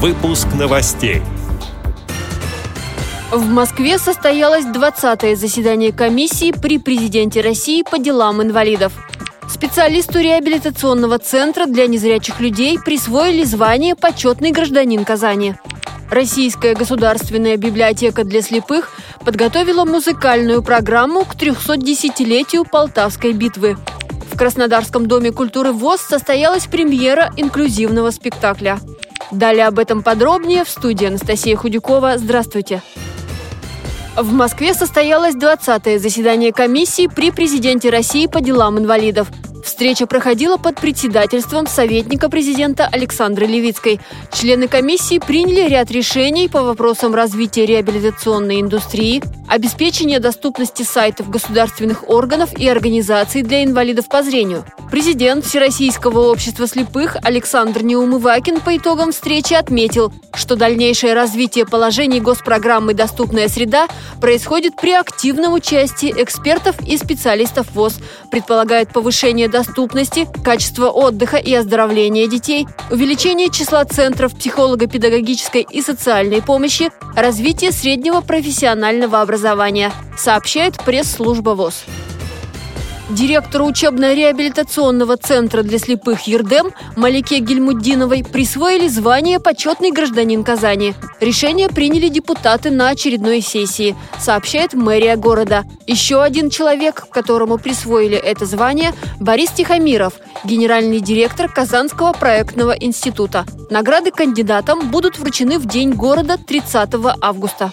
Выпуск новостей. В Москве состоялось 20-е заседание комиссии при президенте России по делам инвалидов. Специалисту реабилитационного центра для незрячих людей присвоили звание «Почетный гражданин Казани». Российская государственная библиотека для слепых подготовила музыкальную программу к 310-летию Полтавской битвы. В Краснодарском доме культуры ВОЗ состоялась премьера инклюзивного спектакля. Далее об этом подробнее в студии Анастасия Худюкова. Здравствуйте! В Москве состоялось 20-е заседание комиссии при президенте России по делам инвалидов. Встреча проходила под председательством советника президента Александры Левицкой. Члены комиссии приняли ряд решений по вопросам развития реабилитационной индустрии, обеспечения доступности сайтов государственных органов и организаций для инвалидов по зрению. Президент Всероссийского общества слепых Александр Неумывакин по итогам встречи отметил, что дальнейшее развитие положений госпрограммы «Доступная среда» происходит при активном участии экспертов и специалистов ВОЗ, предполагает повышение доступности, качество отдыха и оздоровления детей, увеличение числа центров психолого-педагогической и социальной помощи, развитие среднего профессионального образования, сообщает пресс-служба ВОЗ. Директору учебно-реабилитационного центра для слепых «Ердем» Малике Гельмуддиновой присвоили звание «Почетный гражданин Казани». Решение приняли депутаты на очередной сессии, сообщает мэрия города. Еще один человек, которому присвоили это звание – Борис Тихомиров, генеральный директор Казанского проектного института. Награды кандидатам будут вручены в День города 30 августа.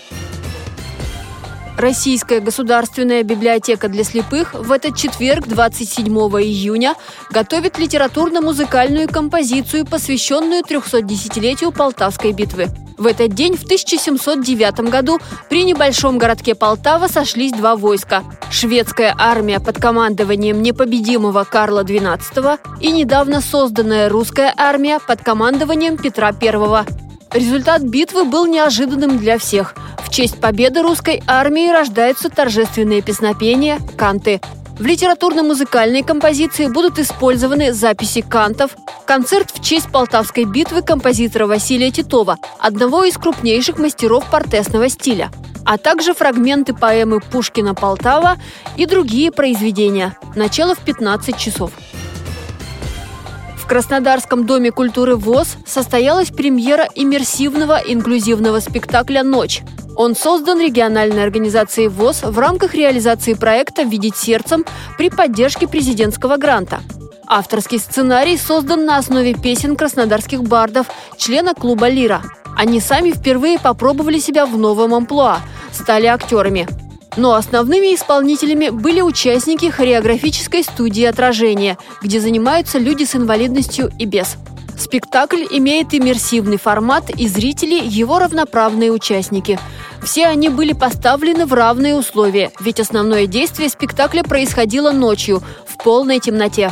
Российская государственная библиотека для слепых в этот четверг, 27 июня, готовит литературно-музыкальную композицию, посвященную 310-летию Полтавской битвы. В этот день, в 1709 году, при небольшом городке Полтава сошлись два войска – шведская армия под командованием непобедимого Карла XII и недавно созданная русская армия под командованием Петра I. Результат битвы был неожиданным для всех – честь победы русской армии рождаются торжественные песнопения, канты. В литературно-музыкальной композиции будут использованы записи кантов, концерт в честь Полтавской битвы композитора Василия Титова, одного из крупнейших мастеров портесного стиля, а также фрагменты поэмы Пушкина «Полтава» и другие произведения. Начало в 15 часов. В Краснодарском доме культуры ВОЗ состоялась премьера иммерсивного инклюзивного спектакля «Ночь». Он создан региональной организацией ВОЗ в рамках реализации проекта «Видеть сердцем» при поддержке президентского гранта. Авторский сценарий создан на основе песен краснодарских бардов, члена клуба «Лира». Они сами впервые попробовали себя в новом амплуа, стали актерами. Но основными исполнителями были участники хореографической студии «Отражение», где занимаются люди с инвалидностью и без. Спектакль имеет иммерсивный формат, и зрители – его равноправные участники – все они были поставлены в равные условия, ведь основное действие спектакля происходило ночью, в полной темноте.